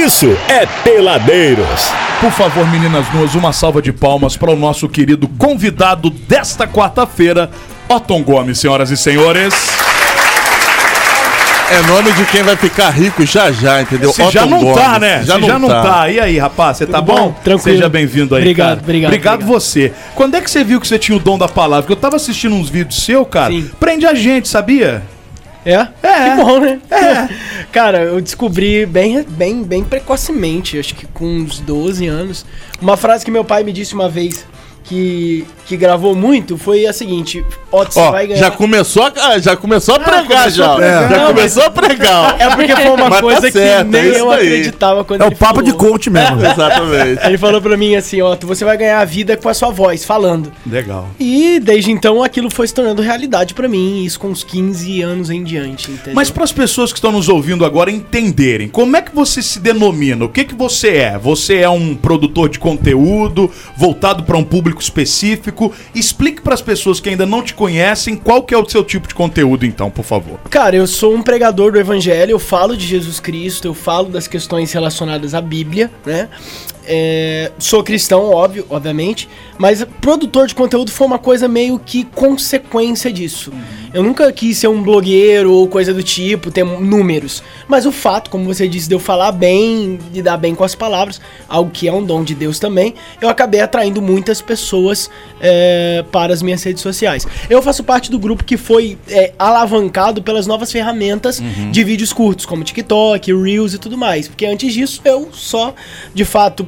isso é Peladeiros. Por favor, meninas nuas, uma salva de palmas para o nosso querido convidado desta quarta-feira, Otton Gomes, senhoras e senhores. É nome de quem vai ficar rico já já, entendeu? Você já não tá, Gomes. né? Já, já não tá. E aí, rapaz, você tá bom? bom? Tranquilo. Seja bem-vindo aí, Obrigado, cara. obrigado, Obrigado obrigado. você. Quando é que você viu que você tinha o dom da palavra? Porque eu tava assistindo uns vídeos seu, cara. Sim. Prende a gente, sabia? É? É. Que bom, né? É. Cara, eu descobri bem, bem, bem precocemente, acho que com uns 12 anos. Uma frase que meu pai me disse uma vez que, que gravou muito foi a seguinte: Ó, você Ó, vai ganhar. já começou, a, já começou a pregar, começou já. a pregar. Já Não, começou a pregar. É porque foi uma Mas tá coisa certo, que nem é eu aí. acreditava quando É ele o papo de falou. coach mesmo. Exatamente. Ele falou pra mim assim, ó, você vai ganhar a vida com a sua voz, falando. Legal. E desde então aquilo foi se tornando realidade pra mim, isso com uns 15 anos em diante, entendeu? Mas para as pessoas que estão nos ouvindo agora entenderem, como é que você se denomina? O que que você é? Você é um produtor de conteúdo voltado para um público específico? Explique para as pessoas que ainda não te conhecem qual que é o seu tipo de conteúdo, então, por favor. Cara, eu sou um pregador do evangelho, eu falo de Jesus Cristo, eu falo das questões relacionadas à Bíblia, né? É, sou cristão, óbvio, obviamente, mas produtor de conteúdo foi uma coisa meio que consequência disso. Eu nunca quis ser um blogueiro ou coisa do tipo, ter números. Mas o fato, como você disse, de eu falar bem, de dar bem com as palavras, algo que é um dom de Deus também, eu acabei atraindo muitas pessoas é, para as minhas redes sociais. Eu faço parte do grupo que foi é, alavancado pelas novas ferramentas de vídeos curtos, como TikTok, Reels e tudo mais. Porque antes disso eu só, de fato,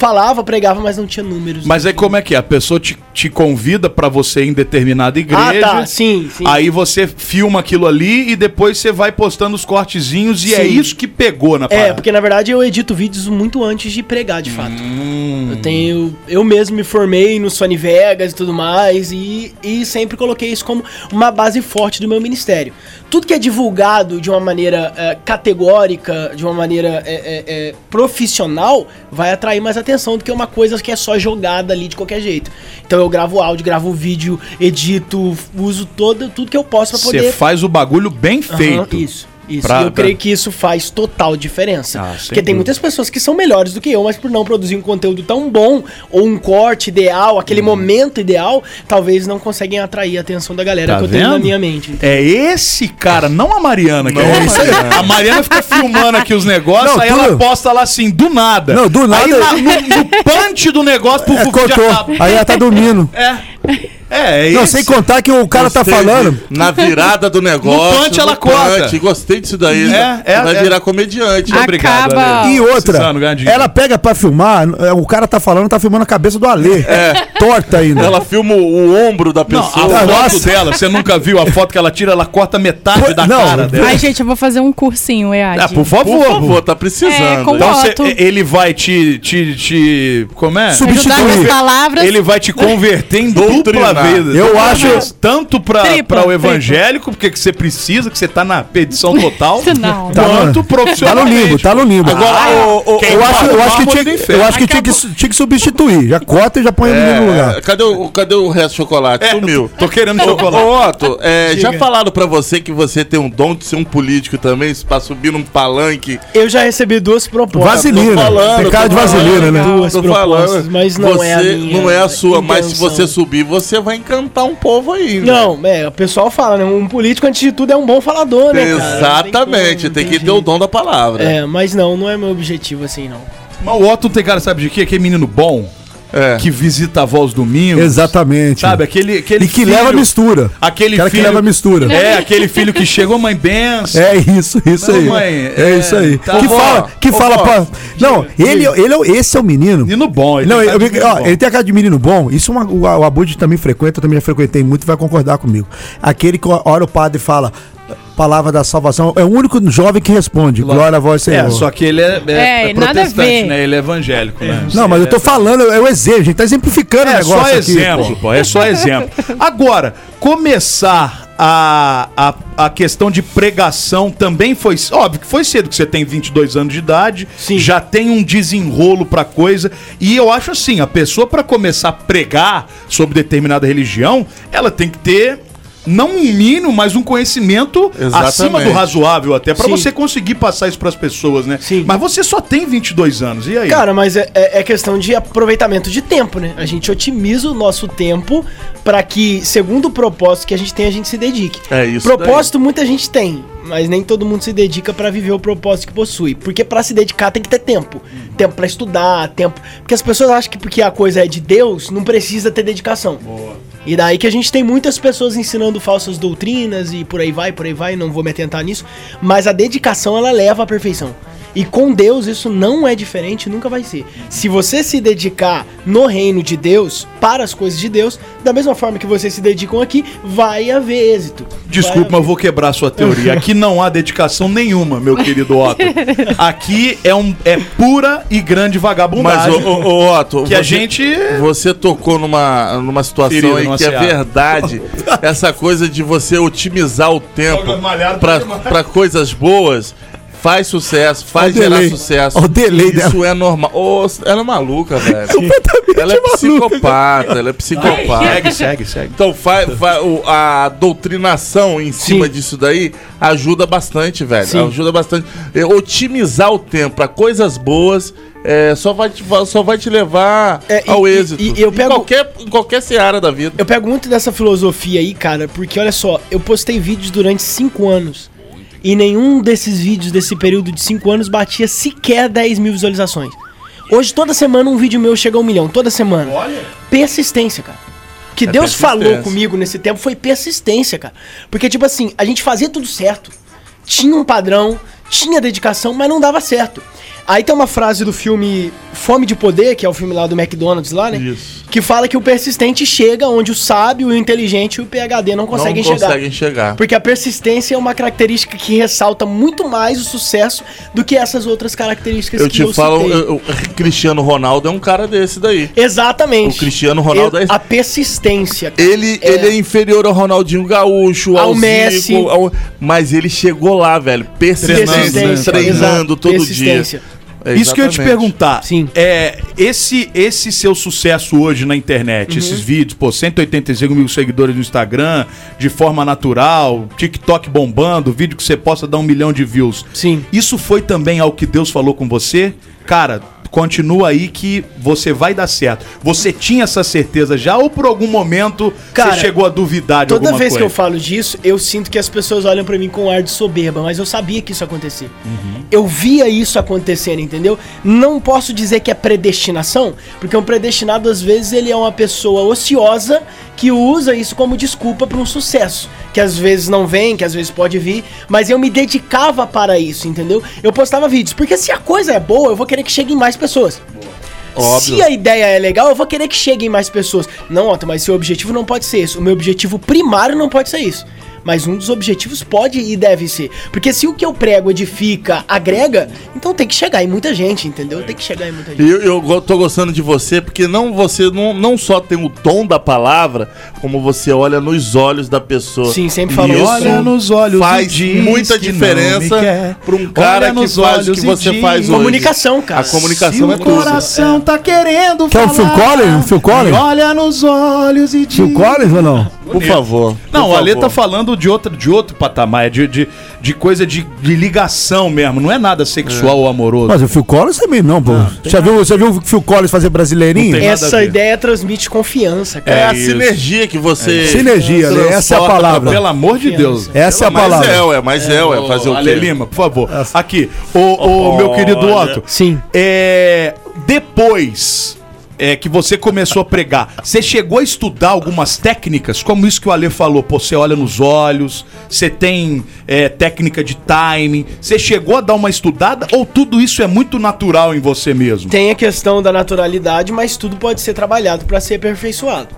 falava, pregava, mas não tinha números. Mas aí como é que é? A pessoa te, te convida para você ir em determinada igreja. Ah, tá, sim, sim. Aí você filma aquilo ali e depois você vai postando os cortezinhos e é Sim. isso que pegou na É, parada. porque na verdade eu edito vídeos muito antes de pregar, de fato. Hum. Eu tenho. Eu mesmo me formei no Sony Vegas e tudo mais, e, e sempre coloquei isso como uma base forte do meu ministério. Tudo que é divulgado de uma maneira é, categórica, de uma maneira é, é, é, profissional, vai atrair mais atenção do que uma coisa que é só jogada ali de qualquer jeito. Então eu gravo áudio, gravo vídeo, edito, uso todo, tudo que eu posso pra Você poder. faz o bagulho bem feito. isso. Isso, Pra- e eu pra- creio que isso faz total diferença. Ah, Porque tem muitas pessoas que são melhores do que eu, mas por não produzir um conteúdo tão bom, ou um corte ideal, aquele momento ideal, talvez não conseguem atrair a atenção da galera Tá que eu tenho na vendo? minha mente. É esse cara, não a Mariana. Que Não é aí. Mariana. A Mariana fica filmando aqui os negócios, Não, aí ela tudo. posta lá assim, do nada. Não, do nada- Aí no, no punch do negócio, puf, É, cortou. Aí ela tá dormindo. É, é Não, esse. sem contar que o cara tá Gostei falando. de- Na virada do negócio. No punch ela no corta. punch. Gostei disso daí. É, é, vai é. virar comediante. Obrigado, Acaba- Ale. E outra, ela pega pra filmar, é, o cara tá falando, tá filmando a cabeça do Alê. Torta ainda. Ela filma o, o ombro da Não, a pessoa. foto Nossa. dela, você nunca viu a foto que ela tira, ela corta metade Pô, da não, cara dela. Ai, gente, eu vou fazer um cursinho, EAD. Ah, por favor. Por favor, tá precisando. É, com- Então cê- ele vai te, te, te. Como é? Sub- Ajudar com as substituir. palavras. Ele vai te converter em dupla Eu acho-. Tanto pra, Tripla, pra o evangélico, porque que você precisa, que você tá na pedição total. Não. Tá quanto profissional. Tá no limbo, tá no limbo. Agora, o- o- eu acho, eu acho que o- tinha, eu acho que tinha que, tinha que substituir. Já corta e já põe o menino no É, lugar. cadê, o, cadê o resto do chocolate? É, Sumiu. Tô querendo chocolate. ô, Otto, é, já falaram pra você que você tem um dom de ser um político também, pra subir num palanque? Eu já recebi duas propostas. Vaselina. falando, Tem cara de vaselina, né? Duas propostas, falando, mas não você é a minha não é a sua, mas se você subir, você vai encantar um povo aí. né? Não, é, o pessoal fala, né? Um político, antes de tudo, é um bom falador, né, cara? Exatamente, Não tem que ter o dom da palavra. É, mas não, não é meu objetivo assim, não. Mas o Otto tem cara, sabe de quê? Aquele menino bom, É. que visita a voz domingo. Exatamente. Sabe, aquele, aquele E que leva mistura. Aquele Cara filho que leva mistura. É, aquele filho que chegou, mãe benção. É isso, isso Não, aí. mãe, é, é, isso aí. tá que bom. fala, que fala vó, pra. Não, ele, ele, é- esse é o menino. Menino bom. Não, tem de eu- ó, bom. ele tem a cara de menino bom. Isso uma- o, o Abud também frequenta, eu também já frequentei muito, vai concordar comigo. Aquele que a hora o padre fala, palavra da salvação, é o único jovem que responde, glória a vós, Senhor. É, só que ele é, é, É, é protestante, né? Ele é evangélico, né? Não, mas eu tô falando, é o exemplo, a gente tá exemplificando o É negócio só aqui, exemplo, pô. pô. É só exemplo. Agora, começar a, a, a questão de pregação também foi. Óbvio que foi cedo, que você tem 22 anos de idade, Sim. já tem um desenrolo pra coisa. E eu acho assim: a pessoa, pra começar a pregar sobre determinada religião, ela tem que ter não um mínimo, mas um conhecimento Exatamente. acima do razoável até, pra Sim. você conseguir passar isso pras pessoas, né? Sim. Mas você só tem 22 anos, e aí? Cara, mas é, é- é questão de aproveitamento de tempo, né? A gente otimiza o nosso tempo pra que, segundo o propósito que a gente tem, a gente se dedique. É isso Propósito muita gente tem, mas nem todo mundo se dedica pra viver o propósito que possui. Porque pra se dedicar tem que ter tempo. Tempo pra estudar, tempo. Porque as pessoas acham que porque a coisa é de Deus, não precisa ter dedicação. E daí que a gente tem muitas pessoas ensinando falsas doutrinas e por aí vai, por aí vai, não vou me atentar nisso. Mas a dedicação ela leva à perfeição. E com Deus isso não é diferente, nunca vai ser. Se você se dedicar no reino de Deus, para as coisas de Deus, da mesma forma que vocês se dedicam aqui, vai haver êxito. Desculpa, Vai mas eu vou quebrar a sua teoria. Aqui não há dedicação nenhuma, meu querido Otto. Aqui é, um, é pura e grande Mas, vagabundagem. ô, ô, ô, Otto, que a gente... Você tocou numa, numa situação Ferida, aí que é verdade. essa coisa de você otimizar o tempo pra coisas boas. Faz sucesso, faz o gerar delay. sucesso. O delay Isso é normal. Ô, ela é maluca, velho. ela é psicopata, ela é psicopata. Segue, segue, segue. Então faz, o- a doutrinação em cima Sim. disso daí ajuda bastante, velho. Sim. Ajuda bastante. É, otimizar o tempo para coisas boas é, só, vai te, só vai te levar É, e- ao e- êxito. e eu em, pego- qualquer, em qualquer seara da vida. Eu pego muito dessa filosofia aí, cara, porque olha só, eu postei vídeos durante 5 anos. E nenhum desses vídeos desse período de 5 anos batia sequer 10 mil visualizações. Hoje, toda semana, um vídeo meu chega a um milhão. Toda semana. Olha. Persistência, cara. O que É Deus falou comigo nesse tempo foi persistência, cara. Porque, tipo assim, a gente fazia tudo certo. Tinha um padrão, tinha dedicação, mas não dava certo. Aí tem uma frase do filme Fome de Poder, que é o filme lá do McDonald's lá, né? Isso. Que fala que o persistente chega onde o sábio, o inteligente e o PhD não conseguem não chegar. conseguem chegar. Porque a persistência é uma característica que ressalta muito mais o sucesso do que essas outras características Eu que te falo, citei. eu- eu- Cristiano Ronaldo é um cara desse daí. Exatamente. O Cristiano Ronaldo Eu- é- A persistência. cara. Ele é. Ele é inferior ao Ronaldinho Gaúcho, Ao ao, Messi. Zico, ao- mas ele chegou lá, velho, persistente, Persistência, treinando todo persistência. Dia. Isso que eu ia te Exatamente. perguntar. Sim. É, esse, esse seu sucesso hoje na internet, Uhum. esses vídeos, pô, 185 mil seguidores no Instagram, de forma natural, TikTok bombando, vídeo que você posta dá um milhão de views. Sim. Isso foi também ao que Deus falou com você? Cara, continua aí que você vai dar certo. Você tinha essa certeza já ou por algum momento Cara, você chegou a duvidar de Toda alguma vez coisa? que eu falo disso, eu sinto que as pessoas olham pra mim com um ar de soberba, mas eu sabia que isso ia acontecer. Uhum. Eu via isso acontecendo, entendeu? Não posso dizer que é predestinação, porque um predestinado às vezes ele é uma pessoa ociosa que usa isso como desculpa para um sucesso, que às vezes não vem, que às vezes pode vir, mas eu me dedicava para isso, entendeu? Eu postava vídeos, porque se a coisa é boa, eu vou querer que cheguem mais pessoas. Óbvio. Se a ideia é legal, eu vou querer que cheguem mais pessoas. Não, Otto, mas seu objetivo não pode ser isso. O meu objetivo primário não pode ser isso. Mas um dos objetivos pode e deve ser. Porque se o que eu prego edifica, agrega, então tem que chegar em muita gente, entendeu? Tem que chegar em muita gente. E Eu, eu tô gostando de você porque não você não, não só tem o dom da palavra, como você olha nos olhos da pessoa. Sim, sempre falou isso. Olha nos olhos faz e diz muita que diferença para um cara Olha que nos faz o olhos que você diz- faz hoje. Comunicação, cara. A comunicação Se é o tudo. coração tá querendo Quer um Phil Collins? Um Phil Collins? Olha nos olhos e diz... Phil Collins ou não? Por favor. Não, por o Ale favor. tá falando de outro, de outro patamar, é de, de, de coisa de, de ligação mesmo, não é nada sexual ou amoroso. Mas o Phil Collins também não, pô. já, viu, você viu o Phil Collins fazer brasileirinho? Essa ideia transmite confiança, É, cara. a sinergia que você. Sinergia, né? Essa é a palavra. Pelo amor de Deus. Essa é a Mas palavra. é, ué, mas é, ué, fazer o Ale quê? Lima, por favor. Aqui, o, o meu querido. Otto. Sim. É, depois é, que você começou a pregar, você chegou a estudar algumas técnicas, como isso que o Ale falou, pô, você olha nos olhos, você tem é, técnica de timing, você chegou a dar uma estudada ou tudo isso é muito natural em você mesmo? Tem a questão da naturalidade, mas tudo pode ser trabalhado para ser aperfeiçoado.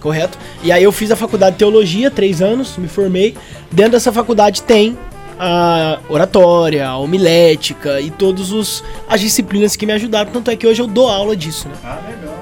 Correto? E aí eu fiz a faculdade de teologia, três anos, me formei. Dentro dessa faculdade tem a oratória, a homilética e todas os, as disciplinas que me ajudaram. Tanto é que hoje eu dou aula disso, né?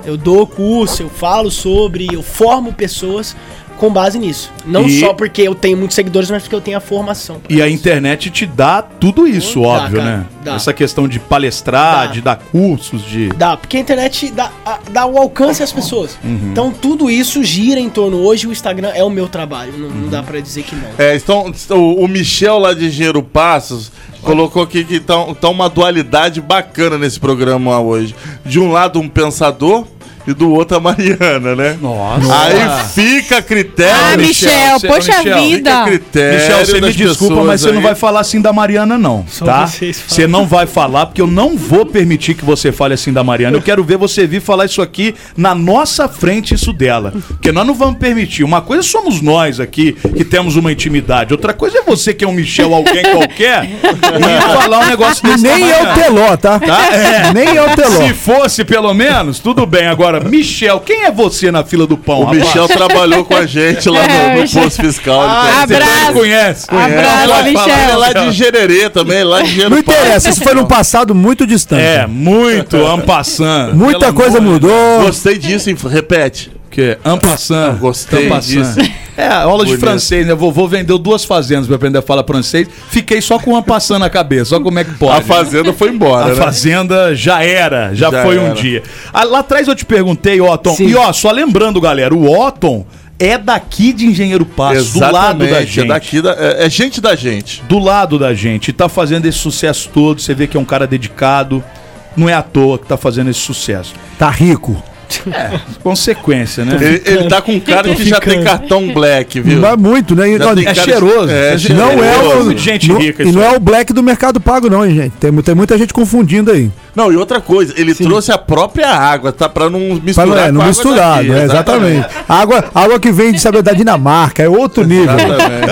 Eu dou curso, eu falo sobre, eu formo pessoas com base nisso. Não E- só porque eu tenho muitos seguidores, mas porque eu tenho a formação. E a isso. internet te dá tudo isso, Dá, óbvio, cara, né? dá. Essa questão de palestrar, Dá. de dar cursos, de. Dá, porque a internet dá, a- dá o alcance às pessoas. Uhum. Então tudo isso gira em torno. Hoje o Instagram é o meu trabalho. Não, Uhum. não dá pra dizer que não. É, então, o, o Michel lá de Engenheiro Passos colocou aqui que tá, tá uma dualidade bacana nesse programa hoje. De um lado, um pensador e do outro, a Mariana, né? Nossa. Aí fica a critério. Ah, Michel, Michel, poxa Michel, Fica a vida. critério. Michel, você me desculpa, mas você não vai falar assim da Mariana, não. Só tá? Você não vai falar, porque eu não vou permitir que você fale assim da Mariana. Eu quero ver você vir falar isso aqui na nossa frente, isso dela. Porque nós não vamos permitir. Uma coisa somos nós aqui que temos uma intimidade. Outra coisa é você que é um Michel, alguém qualquer, e falar um negócio desse. Nem é o. Teló, tá? Tá? É. Nem é o Teló. Se fosse, pelo menos, tudo bem. Agora, Michel, quem é você na fila do pão, O rapaz? Michel trabalhou com a gente lá no, É, no posto fiscal. Ah, conhece. você Abraço. conhece. Abraço, vai falar, Michel. Ele é lá de Gererê também, lá de Engenheiro Não interessa, isso foi num passado muito distante. É, muito ampassando. Muita coisa mudou. Gostei disso, repete. Que ampassando. Gostei disso. É, aula de Bonito. francês, né? Vovô vendeu duas fazendas pra aprender a falar francês. Fiquei só com uma passando na cabeça. Só como é que pode. A fazenda foi embora, A né? fazenda já era, já, Já foi um era. dia. Ah, lá atrás eu te perguntei, Otton. Sim. E ó, só lembrando, galera, o Otton é daqui de Engenheiro Passo, do lado da Exatamente, gente. É, daqui da, é, é gente da gente. do lado da gente, e tá fazendo esse sucesso todo. Você vê que é um cara dedicado. Não é à toa que tá fazendo esse sucesso. Tá rico. Consequência, né? Ele, ele tá com um cara que já tem cartão black, viu? Não é muito, né? Já nós- tem É cara- cheiroso. É, É cheiroso. não é o. Gente não- rica E não é o black do Mercado Pago, não, hein, gente. Tem, tem muita gente confundindo aí. Não, e outra coisa, ele trouxe a própria água, tá? Pra não Pra misturar não, é, não a água misturado, daqui, é, exatamente. Água, água que vem de saber da Dinamarca, é outro nível. Exatamente.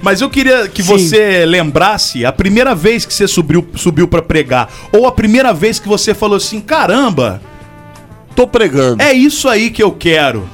Mas eu queria que você lembrasse a primeira vez que você subiu, subiu para pregar. Ou a primeira vez que você falou assim: caramba, Tô pregando. é isso aí que eu quero.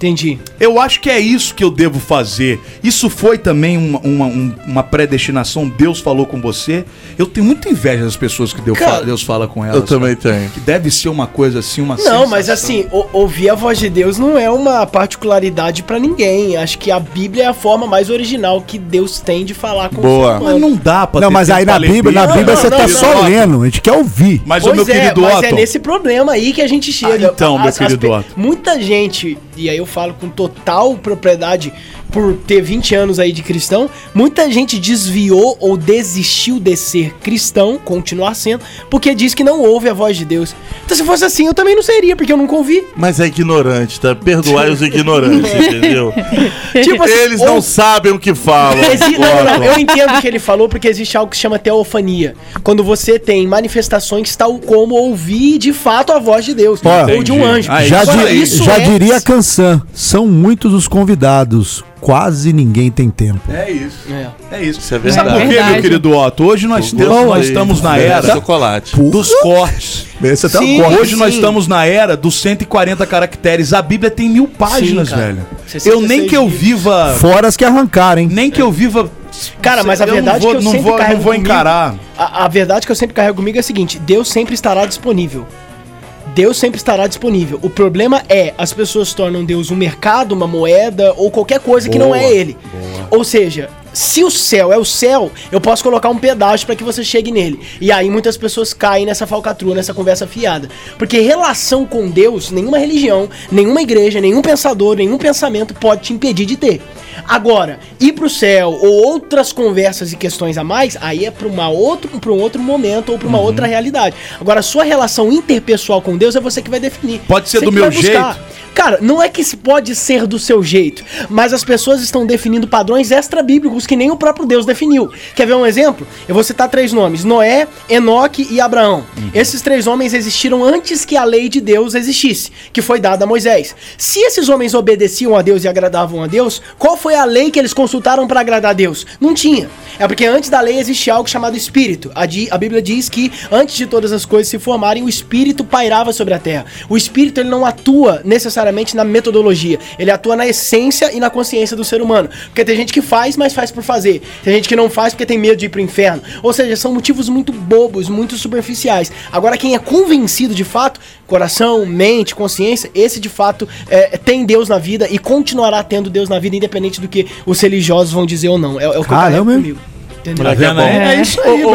Entendi. Eu acho que é isso que eu devo fazer. Isso foi também uma, uma, um- uma predestinação. Deus falou com você. Eu tenho muita inveja das pessoas que Deus, Cara, fala, Deus fala com elas. Eu também cara. tenho. Que deve ser uma coisa assim, uma Não, mas sensação. assim, o- ouvir a voz de Deus não é uma particularidade pra ninguém. Acho que a Bíblia é a forma mais original que Deus tem de falar com Boa. o humano. Mas não dá pra Não, ter mas aí na Bíblia, na Bíblia não, você não, tá não, só lendo, a gente quer ouvir. Mas o Pois meu é, querido mas Otton. é nesse problema aí que a gente chega. Ah, então, meu querido pe- Otton. Muita gente, e aí eu falo com total propriedade por ter 20 anos aí de cristão, muita gente desviou ou desistiu de ser cristão, continuar sendo, porque diz que não ouve a voz de Deus. Então se fosse assim, eu também não seria, porque eu nunca ouvi. Mas é ignorante, tá? Perdoai os ignorantes, entendeu? Tipo assim, Eles não ou- sabem o que falam. Exi- não, não, não, eu entendo o que ele falou, porque existe algo que se chama teofania. Quando você tem manifestações tal como ouvir de fato a voz de Deus, Ó, ou de um anjo. Ah, já Agora, di- isso já é- diria a canção. São muitos os convidados, quase ninguém tem tempo. É isso. É. É isso. Isso é Sabe verdade. por quê, meu querido Otto? Hoje nós, temos, nós estamos na era chocolate. dos cortes. Esse até Sim. um corte. Hoje nós sim. estamos na era dos 140 caracteres. A Bíblia tem mil páginas, cara. velho. 66 Eu nem que eu viva. Fora as que arrancaram, hein? Nem que eu viva. Cara, mas a eu verdade não vou, é que eu não sempre vou, não carrego vou comigo- encarar. A, a verdade que eu sempre carrego comigo é a seguinte: Deus sempre estará disponível. Deus sempre estará disponível. O problema é as pessoas tornam Deus um mercado, uma moeda ou qualquer coisa que não Boa, é Ele. Ou seja, se o céu é o céu, eu posso colocar um pedágio para que você chegue nele. E aí muitas pessoas caem nessa falcatrua, nessa conversa fiada. Porque relação com Deus, nenhuma religião, nenhuma igreja, nenhum pensador, nenhum pensamento pode te impedir de ter. Agora, ir pro céu ou outras conversas e questões a mais, aí é para uma outro, pra um outro momento ou para uma Uhum. outra realidade. Agora, a sua relação interpessoal com Deus é você que vai definir. Pode ser Você do meu buscar. Cara, não é que pode ser do seu jeito, mas as pessoas estão definindo padrões extra-bíblicos que nem o próprio Deus definiu. Quer ver um exemplo? Eu vou citar três nomes: Noé, Enoque e Abraão. Esses três homens existiram antes que a lei de Deus existisse, que foi dada a Moisés. Se esses homens obedeciam a Deus e agradavam a Deus, qual foi a lei que eles consultaram para agradar a Deus? Não tinha. É porque antes da lei existia algo chamado Espírito. A, a Bíblia diz que antes de todas as coisas se formarem, o Espírito pairava sobre a terra. O Espírito ele não atua necessariamente necessariamente na metodologia. Ele atua na essência e na consciência do ser humano. Porque tem gente que faz, mas faz por fazer. Tem gente que não faz porque tem medo de ir pro inferno. Ou seja, são motivos muito bobos, muito superficiais. Agora, quem é convencido de fato, coração, mente, consciência, esse de fato é, tem Deus na vida e continuará tendo Deus na vida, independente do que os religiosos vão dizer ou não. É, é o que eu carrego hein? comigo. Entendeu? Vendo aí? É. É isso aí, Ô,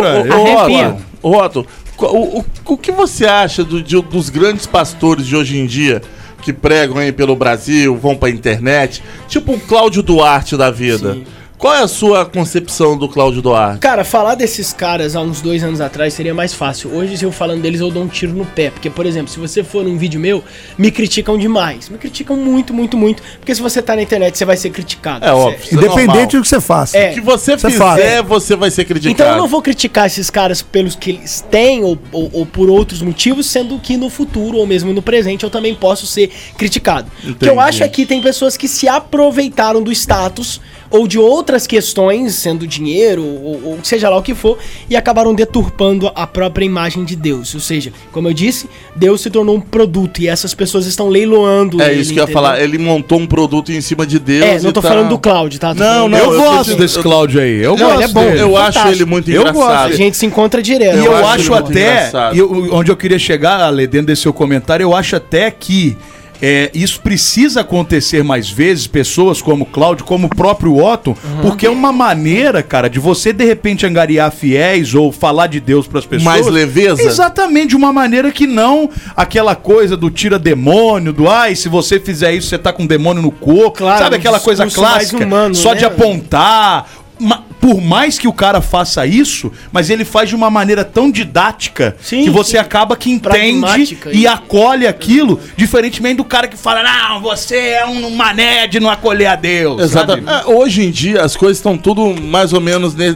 ô. Otto, o, o, o que você acha do- de- dos grandes pastores de hoje em dia que pregam aí pelo Brasil, vão pra internet? Tipo o Cláudio Duarte da vida. Sim. Qual é a sua concepção do Cláudio Duarte? Cara, falar desses caras há uns dois anos atrás seria mais fácil. Hoje, se eu falando deles, eu dou um tiro no pé. Porque, por exemplo, se você for num vídeo meu, me criticam demais. Me criticam muito, muito, muito. Porque se você tá na internet, você vai ser criticado. É óbvio. É Independente normal. do que você faça. É. O que você Você fizer, fala. você vai ser criticado. Então eu não vou criticar esses caras pelos que eles têm ou, ou- ou por outros motivos, sendo que no futuro ou mesmo no presente eu também posso ser criticado. O que eu Entendi. acho é que tem pessoas que se aproveitaram do status ou de outras questões, sendo dinheiro ou, ou seja lá o que for, e acabaram deturpando a própria imagem de Deus. Ou seja, como eu disse, Deus se tornou um produto e essas pessoas estão leiloando. É ele, isso que eu ia entendeu? falar. Ele montou um produto em cima de Deus. É, não e tô tá- falando do Cláudio, tá? Tô Não, falando não, Eu eu gosto desse Cláudio aí. Eu Não, gosto ele é bom. dele. Eu acho Fantástico. ele muito Eu gosto. engraçado. A gente se encontra direto. E eu, Eu acho acho ele muito até, engraçado. e eu- onde eu queria chegar, Ale, dentro desse seu comentário, eu acho até que é, isso precisa acontecer mais vezes, pessoas como o Cláudio, como o próprio Otto, porque é uma maneira, cara, de você de repente angariar fiéis ou falar de Deus pras pessoas. Mais leveza? Exatamente, de uma maneira que não aquela coisa do tira demônio, do ai, se você fizer isso, você tá com demônio no corpo. Claro, Sabe um aquela coisa clássica? humano, só né? de apontar. Ma- Por mais que o cara faça isso, mas ele faz de uma maneira tão didática Sim, que você sim. acaba que entende e e- acolhe aquilo, diferentemente do cara que fala, não, você é um mané de não acolher a Deus. Exatamente. sabe? Ah, Hoje em dia as coisas estão tudo mais ou menos ne-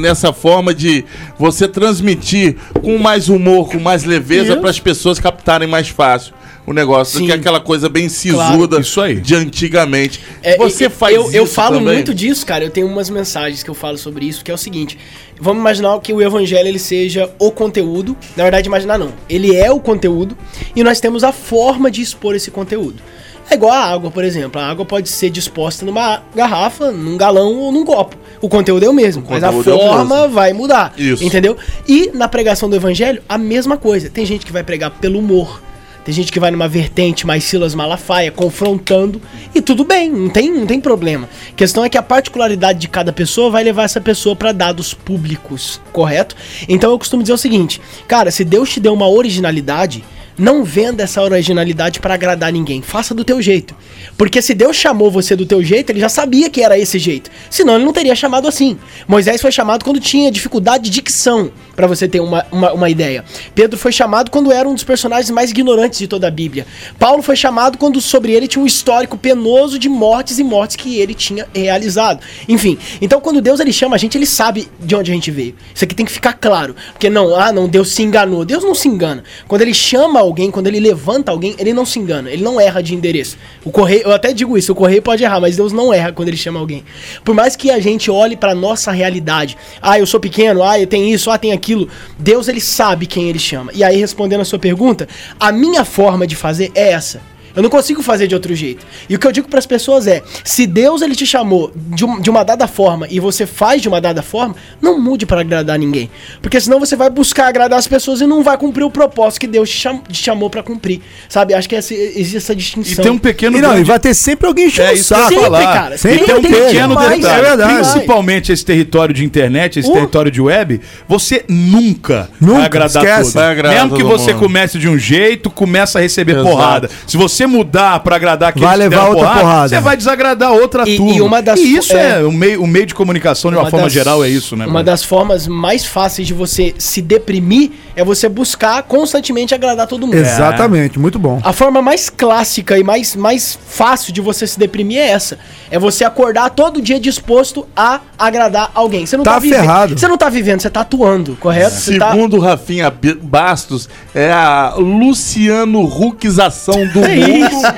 nessa forma de você transmitir com mais humor, com mais leveza para as pessoas captarem mais fácil o negócio, do Sim. que aquela coisa bem Claro, sisuda isso aí. de antigamente. É, você eu- faz eu, isso Eu falo também? muito disso, cara. Eu tenho umas mensagens que eu falo sobre isso, que é o seguinte. Vamos imaginar que o evangelho ele seja o conteúdo. Na verdade, imaginar não. Ele é o conteúdo e nós temos a forma de expor esse conteúdo. É igual a água, por exemplo. A água pode ser disposta numa garrafa, num galão ou num copo. O conteúdo é o mesmo, mas a é o forma mesmo. vai mudar. Isso. Entendeu? E na pregação do evangelho, a mesma coisa. Tem gente que vai pregar pelo humor. Tem gente que vai numa vertente mais Silas Malafaia, confrontando, e tudo bem, não tem, não tem problema. A questão é que a particularidade de cada pessoa vai levar essa pessoa para dados públicos, correto? Então eu costumo dizer o seguinte, cara, se Deus te deu uma originalidade, não venda essa originalidade para agradar ninguém, faça do teu jeito. Porque se Deus chamou você do teu jeito, ele já sabia que era esse jeito. Senão ele não teria chamado assim. Moisés foi chamado quando tinha dificuldade de dicção, para você ter uma, uma, uma ideia. Pedro foi chamado quando era um dos personagens mais ignorantes de toda a Bíblia. Paulo foi chamado quando sobre ele tinha um histórico penoso de mortes e mortes que ele tinha realizado. Enfim, então quando Deus ele chama a gente, ele sabe de onde a gente veio. Isso aqui tem que ficar claro. Porque não, ah, não, Deus se enganou. Deus não se engana. Quando ele chama alguém, quando ele levanta alguém, ele não se engana. Ele não erra de endereço. O correio, eu até digo isso, o correio pode errar, mas Deus não erra quando ele chama alguém. Por mais que a gente olhe para nossa realidade, ah, eu sou pequeno, ah, eu tenho isso, ah, tem aquilo, Deus ele sabe quem ele chama. E aí respondendo a sua pergunta, a minha forma de fazer é essa. Eu não consigo fazer de outro jeito. E o que eu digo para as pessoas é: se Deus ele te chamou de, um- de uma dada forma e você faz de uma dada forma, não mude para agradar ninguém. Porque senão você vai buscar agradar as pessoas e não vai cumprir o propósito que Deus te, cham- te chamou para cumprir. Sabe? Acho que essa, existe essa E distinção. tem um pequeno E não, e grande- vai ter sempre alguém enchendo É o isso que saco. Sempre, falar. cara. Sempre E tem um tem, pequeno detalhe. é verdade. Principalmente esse território de internet, esse Uh. território de web, você nunca, Nunca, vai agradar esquece. todos. Vai agradar Mesmo que todo você mundo. comece de um jeito, começa a receber Exato. porrada. Se você mudar pra agradar quem Vai levar outra porrada. Você vai desagradar outra E- turma. e uma das isso fo- é, é. o, meio, o meio de comunicação de uma, forma das- geral é isso, né? Uma mano? das formas mais fáceis de você se deprimir é você buscar constantemente agradar todo mundo. Exatamente, muito bom. A forma mais clássica e mais, mais fácil de você se deprimir é essa. É você acordar todo dia disposto a agradar alguém. Você não Tá tá, vivendo. ferrado. Você não tá vivendo, você tá atuando, correto? Tá... Segundo o Rafinha Bastos, é a Luciano Huckização do É mundo.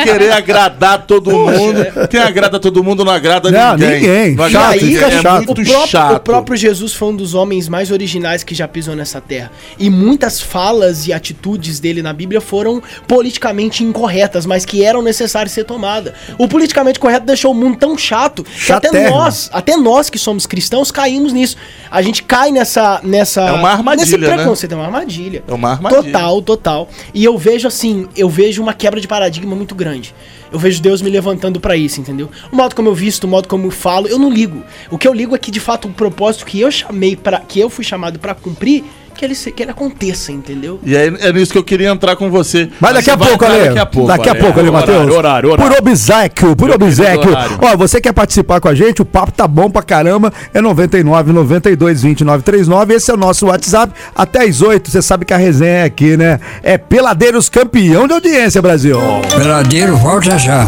e querer agradar todo mundo. Quem agrada todo mundo não agrada Não, ninguém. ninguém. Não Chato, agrada fica ninguém. chato. É o, muito próprio, chato. o próprio Jesus foi um dos homens mais originais que já pisou nessa terra. E muitas falas e atitudes dele na Bíblia foram politicamente incorretas, mas que eram necessárias ser tomadas. O politicamente correto deixou o mundo tão chato que até nós, até nós que somos cristãos, caímos nisso. A gente cai nessa. nessa É uma armadilha, Nesse né? preconceito, é uma armadilha. É uma armadilha. Total, total. E eu vejo assim, eu vejo uma quebra de paradigma muito grande. Eu vejo Deus me levantando pra isso, entendeu? O modo como eu visto, o modo como eu falo, eu não ligo. O que eu ligo é que de fato o propósito que eu chamei para que eu fui chamado pra cumprir, que ele se- que ele aconteça, entendeu? E é, é nisso que eu queria entrar com você. Mas daqui a você pouco, Ale. daqui a pouco, Daqui a pouco, Ale, Matheus. horário, horário. Por obsequio, por querido obsequio. Ó, você quer participar com a gente? O papo tá bom pra caramba. É 99 92 29 39. Esse é o nosso WhatsApp. Até às 8. Você sabe que a resenha é aqui, né? É Peladeiros campeão de audiência, Brasil. Peladeiro, volta já.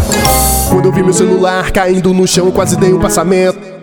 Quando eu vi meu celular caindo no chão, quase dei um passamento.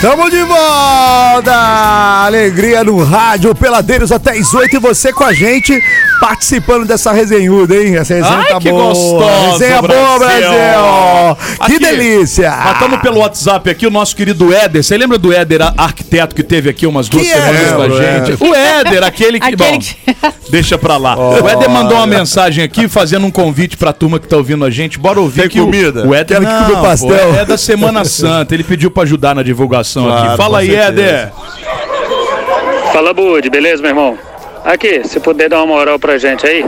Tamo de volta! Alegria no rádio, Peladeiros até às 8 e você com a gente participando dessa resenhuda, hein? Essa resenha Ai, tá que boa. gostoso, Resenha boa, Brasil. Brasil! Que Aqui, delícia! Nós estamos pelo WhatsApp aqui, o nosso querido Éder. Você lembra do Éder, arquiteto, que teve aqui umas duas Que semanas com a gente? O Éder, aquele que. Aquele bom, que- deixa pra lá. O Éder mandou uma mensagem aqui fazendo um convite pra turma que tá ouvindo a gente. Bora ouvir Tem que comida? O, Éder que pô, pastel. é da Semana Santa. Ele pediu pra ajudar na divulgação Claro, aqui. Fala aí, certeza. Éder. Fala, Bud, beleza, meu irmão? Aqui, se puder dar uma moral pra gente aí,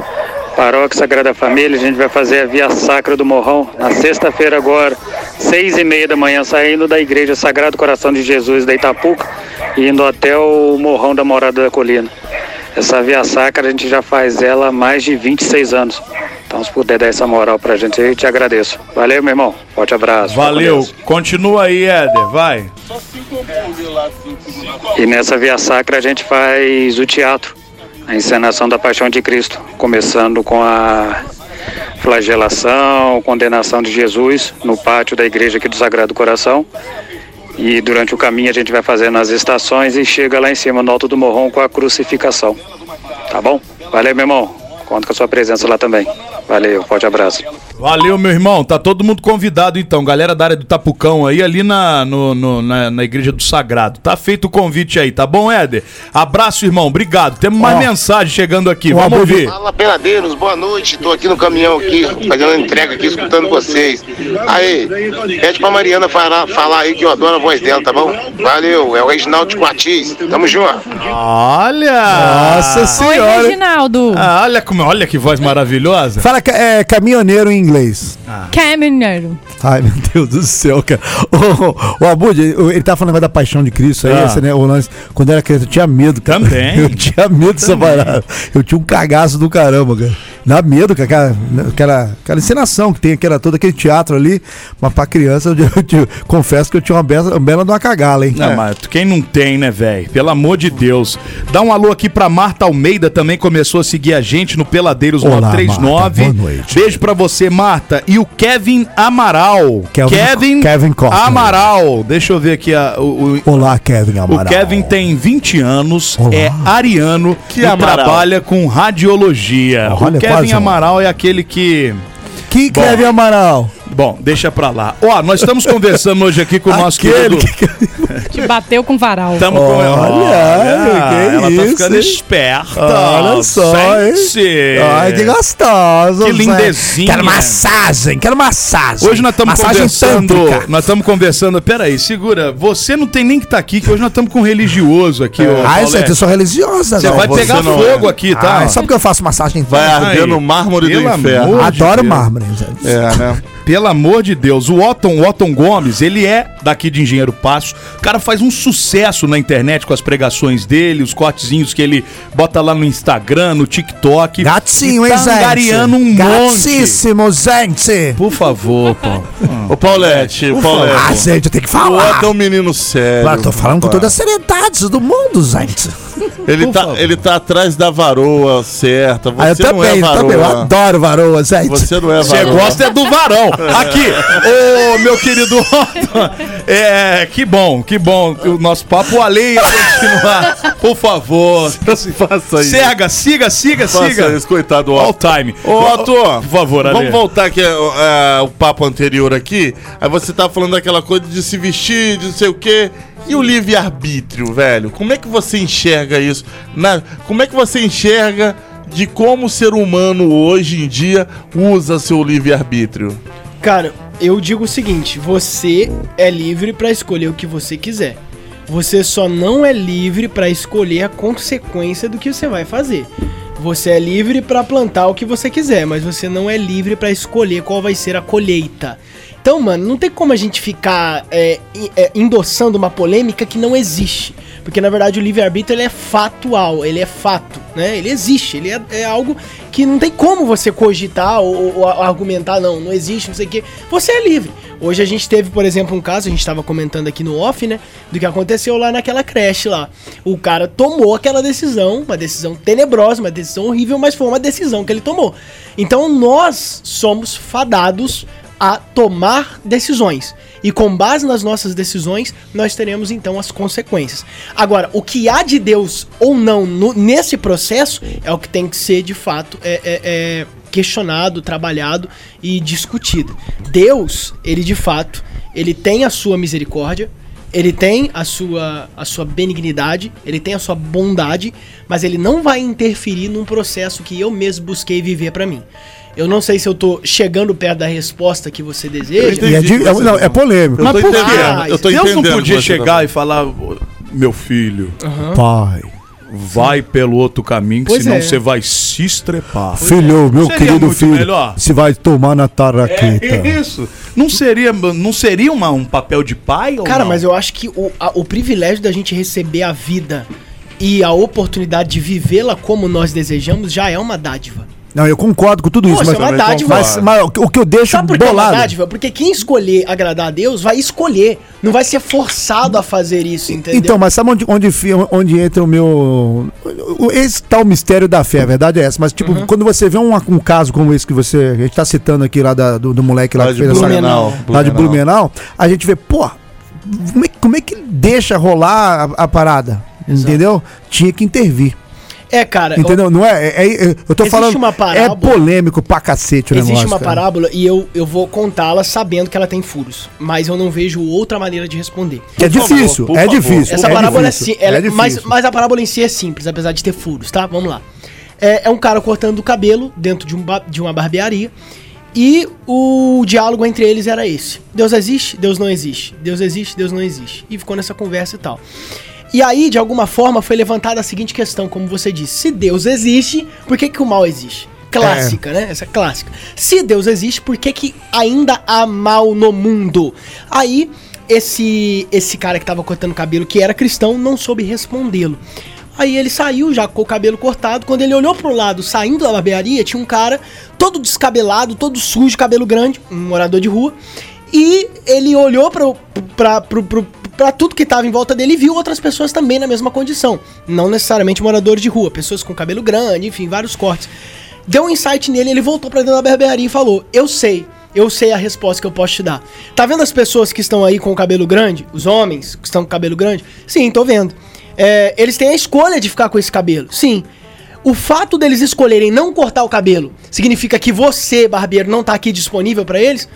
Paróquia Sagrada Família, a gente vai fazer a Via Sacra do Morrão na sexta-feira agora, seis e meia da manhã, saindo da Igreja Sagrado Coração de Jesus da Itapuca e indo até o Morrão da Morada da Colina. Essa Via Sacra a gente já faz ela há mais de 26 anos. Então, se puder dar essa moral pra gente aí, eu te agradeço. Valeu, meu irmão. Forte abraço. Valeu. Continua aí, Éder. Vai. E nessa Via Sacra a gente faz o teatro, a encenação da Paixão de Cristo, começando com a flagelação, condenação de Jesus no pátio da igreja aqui do Sagrado Coração. E durante o caminho a gente vai fazendo as estações e chega lá em cima no alto do morrão com a crucificação. Tá bom? Valeu, meu irmão. Conto com a sua presença lá também. Valeu, forte abraço. Valeu, meu irmão. Tá todo mundo convidado, então. Galera da área do Tapucão aí, ali na, no- no- na, na Igreja do Sagrado. Tá feito o convite aí, tá bom, Éder? Abraço, irmão. Obrigado. Temos mais Ó. mensagem chegando aqui. Vamos ouvir. Fala peladeiros, boa noite. Tô aqui no caminhão aqui, fazendo entrega aqui, escutando vocês. Aí, pede pra Mariana falar, falar aí que eu adoro a voz dela, tá bom? Valeu, é o Reginaldo de Coatis. Tamo junto. Olha! Nossa Oi, senhora! Reginaldo. Ah, olha, como, olha que voz maravilhosa. Fala é, caminhoneiro em inglês. Caminheiro. Ai, meu Deus do céu, cara. O, o, Abud, ele tá falando da paixão de Cristo aí, Ah. esse, né? O lance. Quando eu era criança, eu tinha medo, cara. Também. Eu tinha medo dessa parada. Eu tinha um cagaço do caramba, cara. Dá medo, cara. Aquela, aquela, aquela encenação que tem, que era todo aquele teatro ali. Mas pra criança, eu, eu te- confesso que eu tinha uma bela, uma bela de uma cagala, hein? Não, mas quem não tem, né, velho? Pelo amor de Deus. Dá um alô aqui pra Marta Almeida, também começou a seguir a gente no Peladeiros Olá, 939. Marta, boa noite. Beijo pra você, Marta. E o Kevin Amaral. Kevin, Kevin Costner. Amaral. Deixa eu ver aqui a, o, o- Olá, Kevin o Amaral. Kevin tem 20 anos, Olá. é ariano Que e Amaral? trabalha com radiologia. Olha, o Kevin quase um- Amaral é aquele que. Que Bom. Kevin Amaral? Bom, deixa pra lá. Ó, nós estamos conversando hoje aqui com o nosso querido. que... Que bateu com varal. Tamo com Olha, que ela tá isso, ficando hein? esperta. Olha só, hein? Sente. Ai, que gostoso. Que lindezinha. Quero massagem, quero massagem. Hoje nós estamos Massagem conversando. tântrica. Nós estamos conversando. Peraí, segura. Você não tem nem que estar aqui, que hoje nós estamos com um religioso aqui. Ah, isso Paulette. eu sou religiosa, Você não. vai você pegar não fogo é. aqui, tá? Ah, só porque eu faço massagem Vai arder Aí. no mármore do Pelo inferno. amor de Adoro Deus. mármore. Zé. É, né? Pelo amor de Deus. O Otton, o Otton Gomes, ele é daqui de Engenheiro Passo. O cara faz um sucesso na internet com as pregações dele, os cortezinhos que ele bota lá no Instagram, no TikTok. Gatinho, E hein, tá gente? angariando um monte. Gatíssimo, gente. Por favor, Paulo. Ô, Paulette, Ah, Paulette. gente, eu tenho que O falar. Otto é um menino sério. Mas tô falando com toda a seriedade do mundo, gente. Ele Por tá, favor. ele tá atrás da varoa certa. Você Ah, eu não também, é eu também. Eu varoa. adoro varoa, gente. Você não é Você varoa. gosta é do varão. Aqui, ô meu querido Otton. É, que bom, que bom. O nosso papo além ia continuar. Por favor. Faça isso. Cega, siga, siga, Faça siga. isso, coitado All Otto. time. Ô, Otto, Por favor, vamos voltar aqui é, o papo anterior aqui. Aí você tá falando daquela coisa de se vestir, de não sei o quê. E o livre-arbítrio, velho? Como é que você enxerga isso? Na, como é que você enxerga de como o ser humano hoje em dia usa seu livre-arbítrio? Cara, eu digo o seguinte: você é livre pra escolher o que você quiser. Você só não é livre pra escolher a consequência do que você vai fazer. Você é livre pra plantar o que você quiser, mas você não é livre pra escolher qual vai ser a colheita. Então, mano, não tem como a gente ficar é, é, endossando uma polêmica que não existe. Porque, na verdade, o livre-arbítrio ele é fatual, ele é fato, né? Ele existe, ele é, é algo que não tem como você cogitar ou, ou argumentar, não, não existe, não sei o quê. Você é livre. Hoje a gente teve, por exemplo, um caso, a gente estava comentando aqui no off, né? Do que aconteceu lá naquela creche lá. O cara tomou aquela decisão, uma decisão tenebrosa, uma decisão horrível, mas foi uma decisão que ele tomou. Então nós somos fadados a tomar decisões. E com base nas nossas decisões, nós teremos então as consequências. Agora, o que há de Deus ou não no- nesse processo é o que tem que ser de fato é, é- é questionado, trabalhado e discutido. Deus, ele de fato, ele tem a sua misericórdia, ele tem a sua, a sua benignidade, ele tem a sua bondade, mas ele não vai interferir num processo que eu mesmo busquei viver pra mim. Eu não sei se eu tô chegando perto da resposta que você deseja. E é, de- é- não, é polêmico. Eu Mas tô por quê? eu tô Deus não entendendo podia o que você tá chegar e falar, "Ô, meu filho, Pai. Vai pelo outro caminho, Pois senão é. você vai se estrepar. Filho, meu Seria querido filho, melhor. se vai tomar na É taraqueta. isso. Não seria, não seria uma, um papel de pai ou Cara, não? mas eu acho que o, a- o privilégio da gente receber a vida e a oportunidade de vivê-la como nós desejamos já é uma dádiva. Não, eu concordo com tudo isso, Poxa, mas, é uma dádiva. mas, mas o que- eu deixo Sabe por que é uma dádiva? Porque quem escolher agradar a Deus vai escolher. Não vai ser forçado a fazer isso, entendeu? Então, mas sabe onde, onde, onde entra o meu. Esse tal mistério da fé, a verdade é essa. Mas, Uhum. tipo, quando você vê um, um caso como esse que você. A gente tá citando aqui lá da- do, do moleque lá, Lá que de fez essa. Blumenau. Lá de Blumenau, a gente vê, pô, como é, que- como é que deixa rolar a, a parada? Entendeu? Tinha que intervir. É, cara. Entendeu? Não é, é- é- Eu tô Existe falando. uma é parábola- polêmico pra cacete o Existe negócio. uma cara. parábola e eu, eu vou contá-la sabendo que ela tem furos. Mas eu não vejo outra maneira de responder. É difícil, é favor. difícil. Essa é parábola difícil, é, sim, ela- é difícil. mas, mas a parábola em si é simples, apesar de ter furos, tá? Vamos lá. É, é um cara cortando o cabelo dentro de, um de uma barbearia. E o diálogo entre eles era esse: Deus existe, Deus não existe. Deus existe, Deus não existe. E ficou nessa conversa e tal. E aí, de alguma forma, foi levantada a seguinte questão, como você disse: se Deus existe, por que, que o mal existe? Clássica, né? Essa é clássica. Se Deus existe, por que, que ainda há mal no mundo? Aí, esse esse cara que tava cortando o cabelo, que era cristão, não soube respondê-lo. Aí ele saiu já com o cabelo cortado. Quando ele olhou pro lado, saindo da barbearia, tinha um cara todo descabelado, todo sujo, cabelo grande, um morador de rua. E ele olhou pro, pra, pro, pro, pra tudo que tava em volta dele e viu outras pessoas também na mesma condição. Não necessariamente moradores de rua, pessoas com cabelo grande, enfim, vários cortes. Deu um insight nele, ele voltou pra dentro da barbearia e falou: Eu sei, eu sei a resposta que eu posso te dar. Tá vendo as pessoas que estão aí com o cabelo grande? Os homens que estão com o cabelo grande? Sim, tô vendo. É, eles têm a escolha de ficar com esse cabelo. Sim. O fato deles escolherem não cortar o cabelo significa que você, barbeiro, não tá aqui disponível pra eles?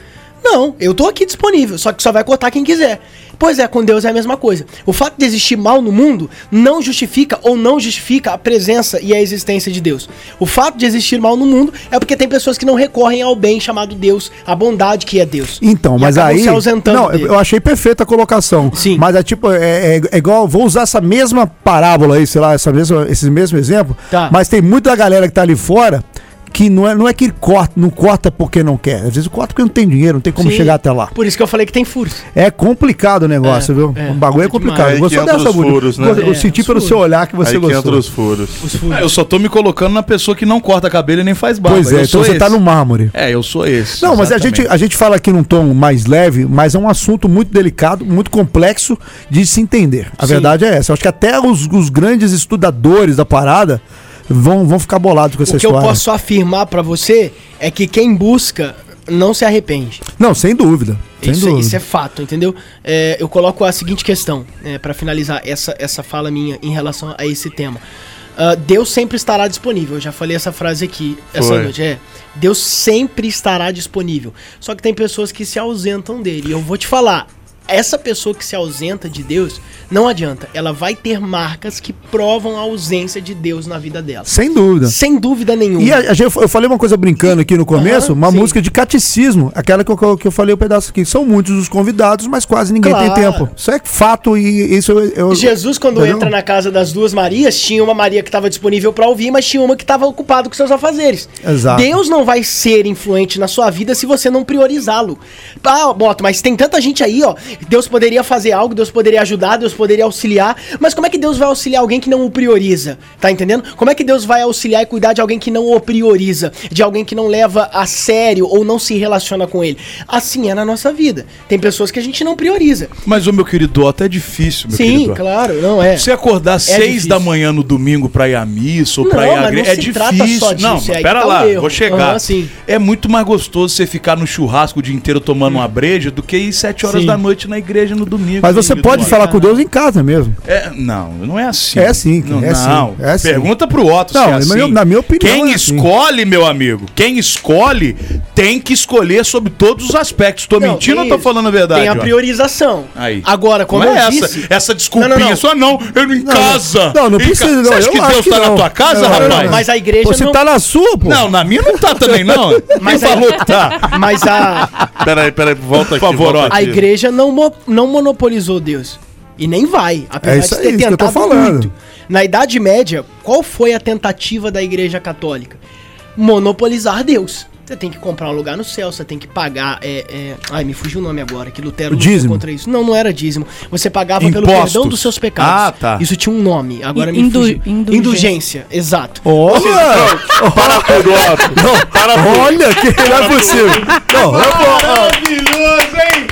Não, eu tô aqui disponível, só que só vai cortar quem quiser. Pois é, com Deus é a mesma coisa. O fato de existir mal no mundo não justifica ou não justifica a presença e a existência de Deus. O fato de existir mal no mundo é porque tem pessoas que não recorrem ao bem chamado Deus, à bondade que é Deus. Então, mas aí. se ausentando Não, dele. eu achei perfeita a colocação. Sim. Mas é tipo, é, é- é igual, vou usar essa mesma parábola aí, sei lá, essa mesma, esse mesmo exemplo. Tá. Mas tem muita galera que tá ali fora que não é, não é que ele corta, não corta porque não quer. Às vezes corta porque não tem dinheiro, não tem como Sim. chegar até lá. Por isso que eu falei que tem furos. É complicado o negócio, É, viu? é, o bagulho é complicado. Gostou dessa, os furos, né? Eu É, senti os pelo furos. seu olhar que você Aí que entra gostou. os furos. Ah, Eu só tô me colocando na pessoa que não corta cabelo e nem faz barba. Pois é, Eu então sou você tá esse. no mármore. É, eu sou esse. Não, mas a gente, a gente fala aqui num tom mais leve, mas é um assunto muito delicado, muito complexo de se entender. A Sim. verdade é essa. Eu acho que até os, os grandes estudadores da parada vão, vão ficar bolados com essa o que história. eu posso afirmar pra você é que quem busca não se arrepende. Não, sem dúvida. Sem Isso, dúvida. isso é fato, entendeu? É, eu coloco a seguinte questão, é, para finalizar essa, essa fala minha em relação a esse tema. Ah, Deus sempre estará disponível. Eu já falei essa frase aqui essa noite. É, Deus sempre estará disponível. Só que tem pessoas que se ausentam dele. E eu vou te falar, essa pessoa que se ausenta de Deus, não adianta. Ela vai ter marcas que provam a ausência de Deus na vida dela. Sem dúvida. Sem dúvida nenhuma. E a- a eu falei uma coisa brincando aqui no começo, Aham, uma sim. música de catecismo, aquela que eu, que eu falei o pedaço aqui. São muitos os convidados, mas quase ninguém Claro. tem tempo. Isso é fato e isso eu. eu- Jesus, quando entendeu? entra na casa das duas Marias, tinha uma Maria que estava disponível para ouvir, mas tinha uma que estava ocupada com seus afazeres. Exato. Deus não vai ser influente na sua vida se você não priorizá-lo. Ah, Boto, mas tem tanta gente aí, ó. Deus poderia fazer algo, Deus poderia ajudar, Deus poderia auxiliar. Mas como é que Deus vai auxiliar alguém que não o prioriza? Tá entendendo? Como é que Deus vai auxiliar e cuidar de alguém que não o prioriza? De alguém que não leva a sério ou não se relaciona com ele? Assim é na nossa vida. Tem pessoas que a gente não prioriza. Mas o meu querido Otto é difícil, meu Sim, querido Otto. claro, não é. Você acordar às seis difícil. da manhã no domingo pra ir à missa ou Não, pra ir à igreja é se trata difícil. disso, não, é pera tá lá, erro. vou chegar. Sim. É muito mais gostoso você ficar no churrasco o dia inteiro tomando uma breja do que ir sete horas Sim. da noite na igreja no domingo. Mas você pode falar com Deus em casa mesmo. É, não, não é assim. É sim, não, é sim, não. é sim. Pergunta pro Otto Não, se é na assim. minha- na minha opinião Quem é assim. escolhe, meu amigo, quem escolhe tem que escolher sobre todos os aspectos. Tô Não, mentindo ou tô falando a verdade? Tem a ó? priorização. Aí. Agora, como não é essa, disse... essa desculpinha Não, não, não. só não, eu não em casa. Não, não precisa, ca- não, Você acha eu que Deus tá na tua casa, rapaz? não. Mas a igreja Você não... tá na sua, pô. Não, na minha não tá também, não. Mas falou que tá? Mas a, Peraí, peraí, volta aqui. favor, volta ó. a igreja não, mo- não monopolizou Deus. E nem vai. Apesar É isso de ter aí, isso que eu tô tentado falando. muito. Na Idade Média, qual foi a tentativa da igreja católica? Monopolizar Deus. Você tem que comprar um lugar no céu, você tem que pagar. É, é... Ai, me fugiu o nome agora, que Lutero O lutou dízimo. contra isso. Não, não era dízimo. Você pagava pelo Impostos. perdão dos seus pecados. Ah, tá. Isso tinha um nome. Agora me Indu- fugiu. indulgência. Indulgência, exato. Olha! Para tudo, Otto. Não, Para olha que não é possível. Não, é. Maravilhoso, hein?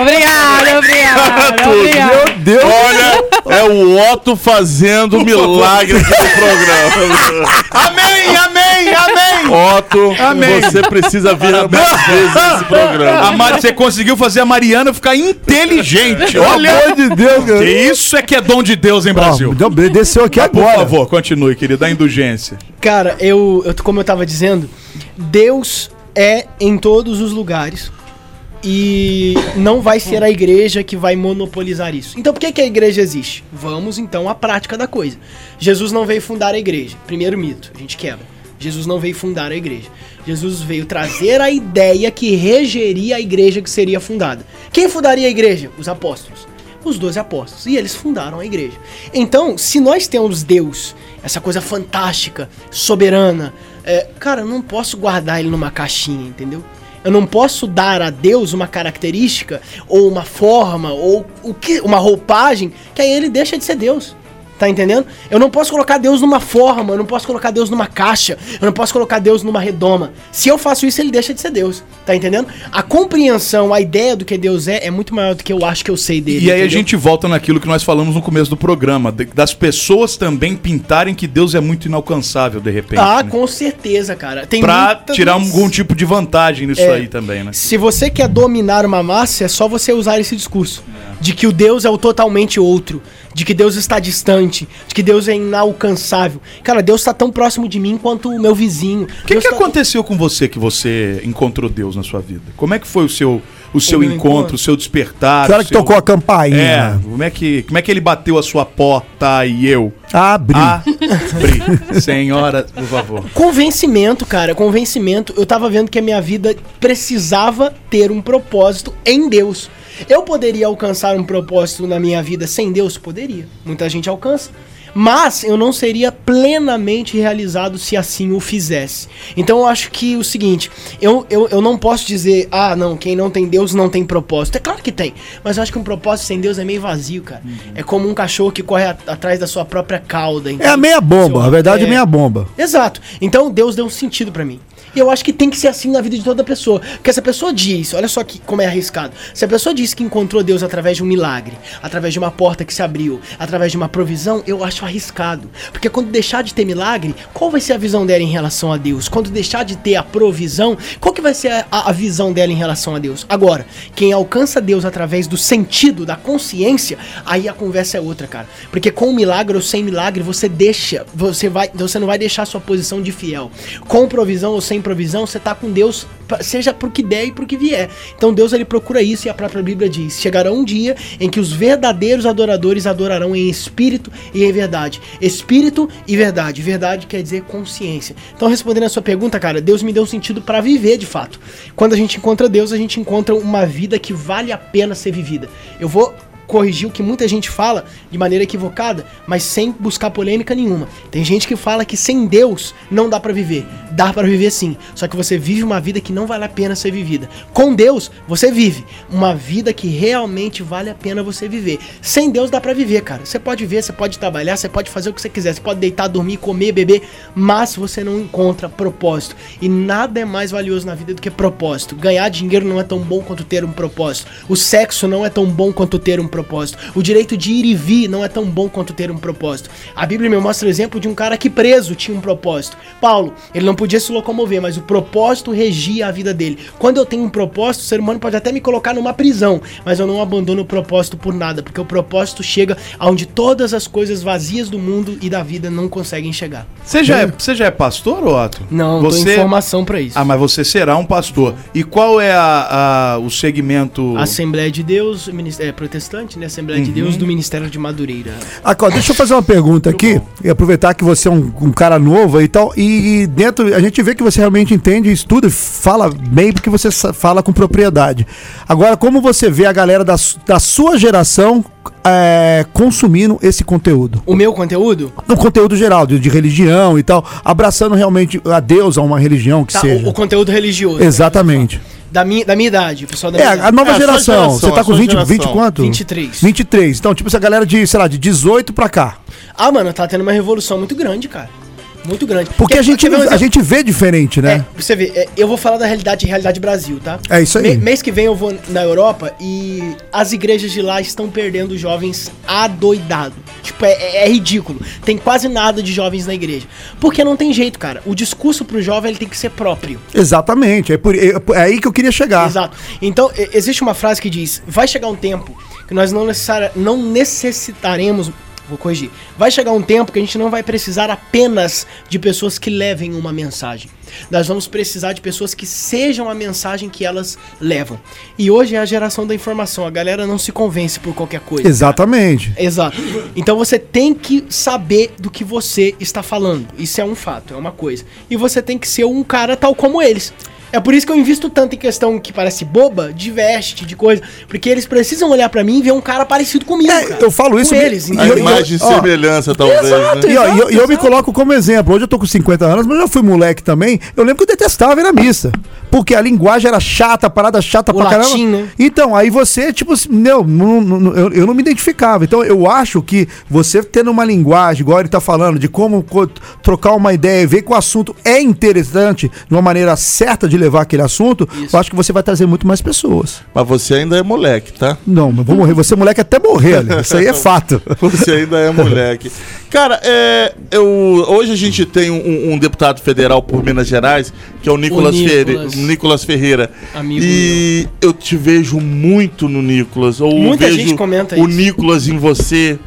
Obrigada, obrigada, Tudo. obrigada. Meu Deus. Olha, é o Otto fazendo milagre aqui no programa. Amém, amém, amém. Otto, Amém. você precisa vir mais vezes nesse programa. A Mari, você conseguiu fazer a Mariana ficar inteligente. Pelo Olha. amor de Deus, Que cara. isso é que é dom de Deus, hein, Brasil? Deu- desceu aqui Por agora. favor, continue, querido, da indulgência. Cara, eu, eu, como eu tava dizendo, Deus é em todos os lugares. E não vai ser a igreja que vai monopolizar isso. Então por que, que a igreja existe? Vamos então à prática da coisa. Jesus não veio fundar a igreja. Primeiro mito, a gente quebra. Jesus não veio fundar a igreja. Jesus veio trazer a ideia que regeria a igreja que seria fundada. Quem fundaria a igreja? Os apóstolos. Os doze apóstolos. E eles fundaram a igreja. Então, se nós temos Deus, essa coisa fantástica, soberana, é, cara, eu não posso guardar ele numa caixinha, entendeu? Eu não posso dar a Deus uma característica, ou uma forma, ou o que, uma roupagem, que aí ele deixa de ser Deus. Tá entendendo? Eu não posso colocar Deus numa forma, eu não posso colocar Deus numa caixa, eu não posso colocar Deus numa redoma. Se eu faço isso, ele deixa de ser Deus. Tá entendendo? A compreensão, a ideia do que Deus é, é muito maior do que eu acho que eu sei dele. E aí a entendeu? gente volta naquilo que nós falamos no começo do programa, das pessoas também pintarem que Deus é muito inalcançável de repente. Ah, né? com certeza, cara. Tem Pra muitas- tirar algum tipo de vantagem nisso É. aí também, né? Se você quer dominar uma massa, é só você usar esse discurso. De que o Deus é o totalmente outro. De que Deus está distante. De que Deus é inalcançável. Cara, Deus está tão próximo de mim quanto o meu vizinho. O que, que tá- aconteceu com você que você encontrou Deus na sua vida? Como é que foi o seu, o seu meu encontro, encontro? o seu despertar? Que hora o que seu- tocou a campainha? É, como é, que, como é que ele bateu a sua porta e eu? Abri. Abri. Senhora, por favor. Convencimento, cara, convencimento. Eu tava vendo que a minha vida precisava ter um propósito em Deus. Eu poderia alcançar um propósito na minha vida sem Deus? Poderia. Muita gente alcança. Mas eu não seria plenamente realizado se assim o fizesse. Então eu acho que o seguinte, eu, eu, eu não posso dizer, ah, não, quem não tem Deus não tem propósito. É claro que tem, mas eu acho que um propósito sem Deus é meio vazio, cara. É como um cachorro que corre a- atrás da sua própria cauda. É a meia bomba, a verdade é é. meia bomba. Exato. Então Deus deu um sentido pra mim. E eu acho que tem que ser assim na vida de toda pessoa. Porque se a pessoa diz, olha só que, como é arriscado. Se a pessoa diz que encontrou Deus através de um milagre, através de uma porta que se abriu, através de uma provisão, eu acho arriscado. Porque quando deixar de ter milagre, qual vai ser a visão dela em relação a Deus? Quando deixar de ter a provisão, qual que vai ser a, a- visão dela em relação a Deus? Agora, quem alcança Deus através do sentido, da consciência, aí a conversa é outra, cara. Porque com milagre ou sem milagre, você deixa, você vai, você não vai deixar sua posição de fiel. Com provisão ou sem provisão, você tá com Deus, seja pro que der e pro que vier. Então Deus ele procura isso e a própria Bíblia diz: chegará um dia em que os verdadeiros adoradores adorarão em espírito e em verdade. Espírito e verdade. Verdade quer dizer consciência. Então respondendo a sua pergunta, cara, Deus me deu um sentido para viver de fato. Quando a gente encontra Deus, a gente encontra uma vida que vale a pena ser vivida. Eu vou corrigir o que muita gente fala de maneira equivocada, mas sem buscar polêmica nenhuma. Tem gente que fala que sem Deus não dá pra viver. Dá pra viver sim, só que você vive uma vida que não vale a pena ser vivida. Com Deus, você vive uma vida que realmente vale a pena você viver. Sem Deus dá pra viver, cara. Você pode viver, você pode trabalhar, você pode fazer o que você quiser, você pode deitar, dormir, comer, beber, mas você não encontra propósito. E nada é mais valioso na vida do que propósito. Ganhar dinheiro não é tão bom quanto ter um propósito. O sexo não é tão bom quanto ter um propósito. O direito de ir e vir não é tão bom quanto ter um propósito. A Bíblia me mostra o exemplo de um cara que preso tinha um propósito. Paulo, ele não podia se locomover, mas o propósito regia a vida dele. Quando eu tenho um propósito, o ser humano pode até me colocar numa prisão, mas eu não abandono o propósito por nada, porque o propósito chega aonde todas as coisas vazias do mundo e da vida não conseguem chegar. Você já, é, você já é pastor, Otto? Não, você... formação pra isso. Ah, mas você será um pastor. E qual é a, a- o segmento... Assembleia de Deus, ministério, é, protestante, né? Assembleia de Deus do Ministério de Madureira. Aqui, ó, deixa eu fazer uma pergunta aqui e aproveitar que você é um, um cara novo e tal. E, e dentro, a gente vê que você realmente entende, estuda e fala bem porque você fala com propriedade. Agora, como você vê a galera da, da sua geração é, consumindo esse conteúdo? O meu conteúdo? No conteúdo geral, de, de religião e tal, abraçando realmente a Deus, a uma religião que Tá, seja. o, o conteúdo religioso. Exatamente. Da minha, da minha idade, o pessoal da É, minha a idade. nova É, a sua geração. geração, Você tá a com sua 20, 20 geração. quanto? 23. 23. Então, tipo, essa galera de, sei lá, de 18 pra cá. Ah, mano, tá tendo uma revolução muito grande, cara. Muito grande. Porque Quer- a gente, um a gente vê diferente, né? É, você ver, é, eu vou falar da realidade realidade Brasil, tá? É isso aí. Me- mês que vem eu vou na Europa e as igrejas de lá estão perdendo jovens adoidado. Tipo, é, é- é ridículo. Tem quase nada de jovens na igreja. Porque não tem jeito, cara. O discurso pro jovem ele tem que ser próprio. Exatamente. É, por, é, é aí que eu queria chegar. Exato. Então, existe uma frase que diz: vai chegar um tempo que nós não, necessari- não necessitaremos. Vou corrigir. Vai chegar um tempo que a gente não vai precisar apenas de pessoas que levem uma mensagem. Nós vamos precisar de pessoas que sejam a mensagem que elas levam. E hoje é a geração da informação. A galera não se convence por qualquer coisa. Exatamente. Exato. Então você tem que saber do que você está falando. Isso é um fato, é uma coisa. E você tem que ser um cara tal como eles. É por isso que eu invisto tanto em questão que parece boba, de veste, de coisa. Porque eles precisam olhar pra mim e ver um cara parecido comigo. É, eu falo isso Com eles. A imagem e ó, semelhança, talvez, exato. né? E, ó, e eu, eu me exato. coloco como exemplo. Hoje eu tô com 50 anos, mas eu já fui moleque também. Eu lembro que eu detestava ir na missa. Porque a linguagem era chata, a parada chata O pra latim, caramba. né? Então, aí você, tipo, assim, não, não- eu, eu não me identificava. Então, eu acho que você tendo uma linguagem, igual ele tá falando, de como co- trocar uma ideia, ver que o assunto é interessante, de uma maneira certa de levar aquele assunto, Isso. eu acho que você vai trazer muito mais pessoas. Mas você ainda é moleque, tá? Não, mas vou morrer. Você, moleque, até morrer, ali. Isso aí é fato. Você ainda é moleque. Cara, é, eu, hoje a gente tem um, um deputado federal por Minas Gerais, que é o Nicolas, Ferre- Nicolas. Nicolas Ferreira. Amigo e eu te vejo muito no Nicolas. Ou Muita vejo gente comenta o isso. Nicolas em você.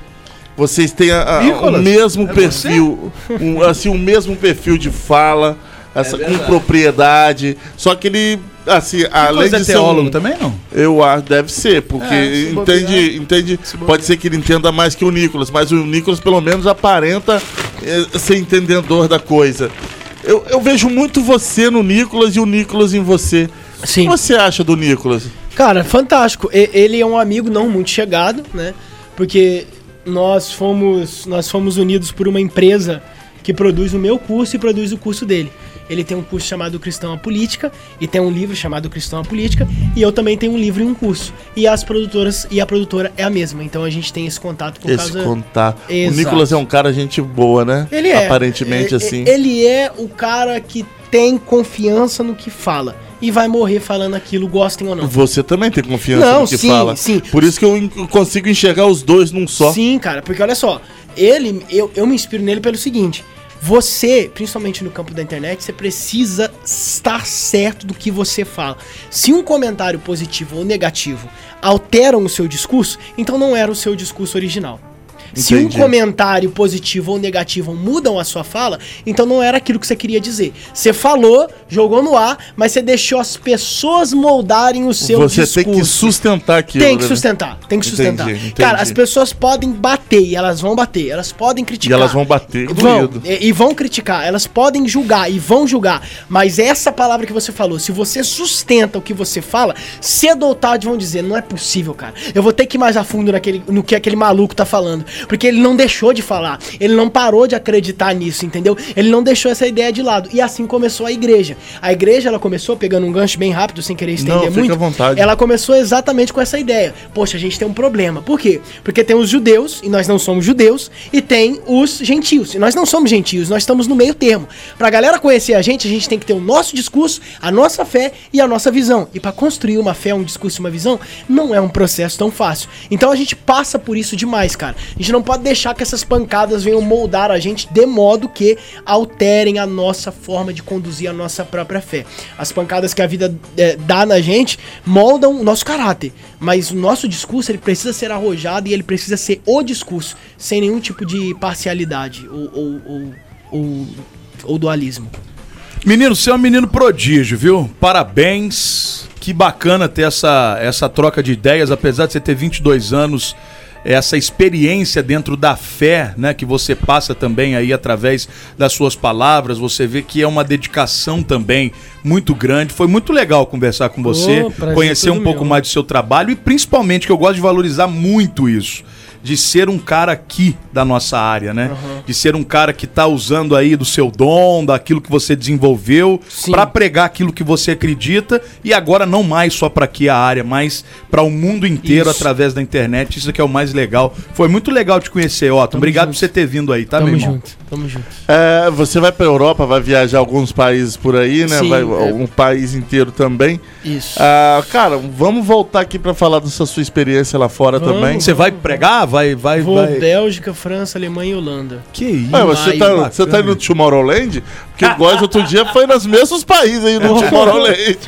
Vocês têm a- a- o mesmo É perfil, um, assim, o mesmo perfil de fala, essa, com propriedade. Só que ele, assim, além é de ser teólogo um, também, não? eu acho, deve ser, porque É, se entende, entende, pode ser que ele entenda mais que o Nicolas, mas o Nicolas pelo menos aparenta eh, ser entendedor da coisa. Eu, eu vejo muito você no Nicolas e o Nicolas em você. O Sim. que você acha do Nicolas? Cara, fantástico. E- Ele é um amigo não muito chegado, né? Porque nós fomos, nós fomos unidos por uma empresa que produz o meu curso e produz o curso dele. Ele tem um curso chamado Cristão à Política e tem um livro chamado Cristão à Política e eu também tenho um livro e um curso. E as produtoras e a produtora é a mesma. Então a gente tem esse contato por Esse causa contato. O Exato. Nicolas é um cara gente boa, né? Ele é. Aparentemente É, assim. Ele é o cara que tem confiança no que fala e vai morrer falando aquilo, gostem ou não. Você também tem confiança Não, no que sim, fala. sim. Por isso que eu consigo enxergar os dois num só. Sim, cara, porque olha só, ele, eu, eu me inspiro nele pelo seguinte. Você, principalmente no campo da internet, você precisa estar certo do que você fala. Se um comentário positivo ou negativo alteram o seu discurso, então não era o seu discurso original. Se um Entendi. comentário positivo ou negativo mudam a sua fala, então não era aquilo que você queria dizer. Você falou, jogou no ar, mas você deixou as pessoas moldarem o seu Você discurso. tem que sustentar aquilo. Tem que né? sustentar, tem que Entendi, sustentar. entendi. Cara, as pessoas podem bater e elas vão bater, elas podem E criticar. elas vão bater. Vão, e, e vão criticar, elas podem julgar e vão julgar, mas essa palavra que você falou, se você sustenta o que você fala, cedo ou tarde vão dizer, não é possível, cara. Eu vou ter que ir mais a fundo naquele, no que aquele maluco tá falando, porque ele não deixou de falar, ele não parou de acreditar nisso, entendeu? Ele não deixou essa ideia de lado. E assim começou a igreja. A igreja, ela começou pegando um gancho bem rápido, sem querer estender Não, fica muito. à vontade. Ela começou exatamente com essa ideia. Poxa, a gente tem um problema. Por quê? Porque tem os judeus, e nós não somos judeus, e tem os gentios. E nós não somos gentios, nós estamos no meio termo. Pra galera conhecer a gente, a gente tem que ter o nosso discurso, a nossa fé e a nossa visão. E pra construir uma fé, um discurso e uma visão, não é um processo tão fácil. Então a gente passa por isso demais, cara. A gente não pode deixar que essas pancadas venham moldar a gente de modo que alterem a nossa forma de conduzir a nossa própria fé. As pancadas que a vida eh, dá na gente moldam o nosso caráter, mas o nosso discurso ele precisa ser arrojado e ele precisa ser o discurso, sem nenhum tipo de parcialidade ou, ou, ou, ou- ou dualismo. Menino, você é um menino prodígio, viu? Parabéns. Que bacana ter essa, essa troca de ideias, apesar de você ter 22 anos, essa experiência dentro da fé, né, que você passa também aí através das suas palavras, você vê que é uma dedicação também muito grande. Foi muito legal conversar com você, prazer conhecer um todo pouco meu. mais do seu trabalho e principalmente que eu gosto de valorizar muito isso. De ser um cara aqui da nossa área, né? De ser um cara que tá usando aí do seu dom, daquilo que você desenvolveu, pra pregar aquilo que você acredita e agora não mais só pra aqui a área, mas pra o mundo inteiro Isso. através da internet. Isso que é o mais legal. Foi muito legal te conhecer, Otto. Obrigado junto. por você ter vindo aí, tá, tamo meu irmão? junto, tamo junto. É, você vai pra Europa, vai viajar alguns países por aí, né? Sim, vai é. um país inteiro também. Isso. Ah, cara, vamos voltar aqui pra falar dessa sua experiência lá fora Vamos. também. Você vai pregar? Vai, vai, Vou vai. Bélgica, França, Alemanha e Holanda. Que isso? Ué, você, tá, bacana. você tá indo no Tomorrowland? Porque o Góis outro dia foi nos mesmos países aí no Tomorrowland.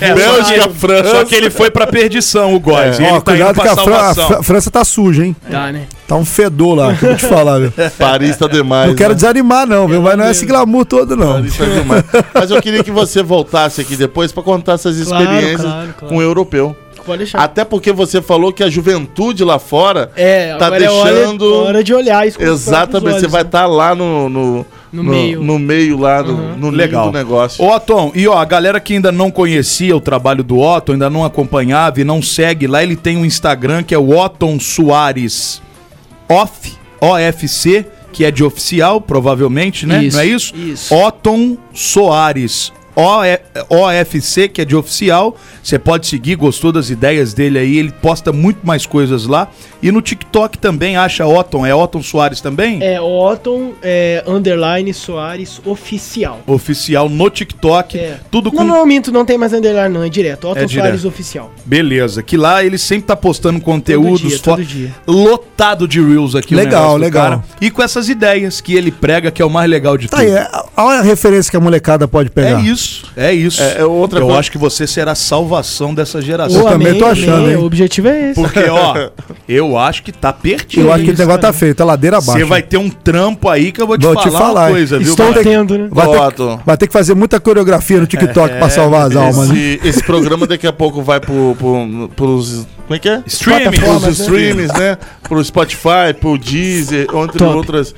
É, Bélgica, só que- França. Só que ele foi pra perdição, o Góis. É. Ó, tá cuidado que a, Fran- a França tá suja, hein? Tá, né? Tá um fedor lá, que eu vou te falar, viu? Paris tá demais. Não quero né? desanimar, não, viu? Mas não é esse glamour todo, não. Paris tá demais. Mas eu queria que você voltasse aqui depois pra contar essas Claro, experiências claro, claro. com o europeu. Pode deixar. Até porque você falou que a juventude lá fora É, tá é deixando. hora, hora de olhar isso Exatamente, você olhos, vai né? estar lá no, no, No meio. no meio lá, no, Uhum. no Legal. legal do negócio. Ô, e ó, a galera que ainda não conhecia o trabalho do Otton, ainda não acompanhava e não segue lá, ele tem um Instagram que é o Otton Soares Off, OFC, que é de oficial, provavelmente, né? Isso, não é isso? isso. Otton Soares. OFC, que é de oficial. Você pode seguir, gostou das ideias dele aí. Ele posta muito mais coisas lá. E no TikTok também acha Otton. É Otton Soares também? É, Otton, é, underline Soares oficial. Oficial no TikTok. É. Tudo com Não, não, minto, não tem mais underline, não, é direto. Otton É Soares direto. oficial. Beleza, que lá ele sempre tá postando conteúdos dia, fo- todo dia. lotado de reels aqui o Legal, legal. E com essas ideias que ele prega, que é o mais legal de Tá tudo. aí, é- olha a referência que a molecada pode É pegar. Isso, é isso. É, é outra Eu coisa- acho que você será a salvação dessa Eu geração. também tô achando, hein? O objetivo é esse. Porque, ó, eu acho que tá pertinho. Eu acho que o negócio tá feio, tá ladeira abaixo. Você vai ter um trampo aí que eu vou te, Vou falar, te falar, coisa, viu? Estou tendo, né? Vai ter, Otton. vai ter que fazer muita coreografia no TikTok É, pra salvar as almas, né? Esse, esse programa daqui a pouco vai pro, pro, pros. Como é que é? Streaming. Pros né? streams, né? Pro Spotify, pro Deezer, entre Top. outras.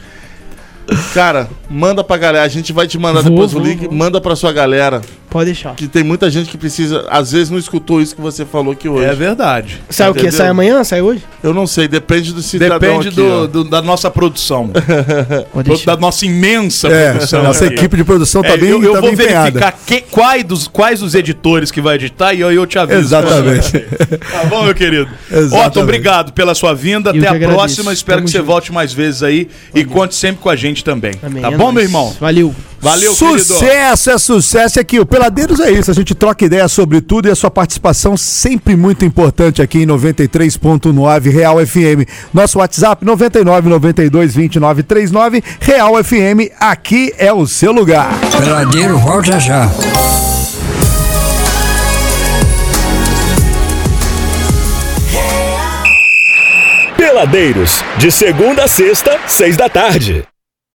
Cara, manda pra galera. A gente vai te mandar Vou, depois vou, o link. vou. Manda pra sua galera. Pode deixar. Que tem muita gente que precisa, às vezes não escutou isso que você falou aqui hoje. É verdade. Sai o quê? Entendeu? Sai amanhã? Sai hoje? Eu não sei, depende do cidadão Depende aqui, do, do- da nossa produção. Pode deixar. da nossa imensa É, produção. nossa aqui. equipe de produção tá É, bem, eu, eu tá vou verificar que, quais, dos, quais os editores que vai editar e eu, eu te aviso. Exatamente. Tá bom, meu querido? Exatamente. Otto, obrigado pela sua vinda. Eu Até a agradeço. próxima. Espero Tamo que você junto. volte mais vezes aí e conte sempre com a gente também. Amém. Tá É bom, nóis. meu irmão? Valeu. Valeu, querido. Sucesso é sucesso aqui. O Peladeiros é isso. A gente troca ideia sobre tudo e a sua participação sempre muito importante aqui em 93.9 Real FM. Nosso WhatsApp 99 92 29 39 Real FM. Aqui é o seu lugar. Peladeiro volta já. Peladeiros, de segunda a sexta, seis da tarde.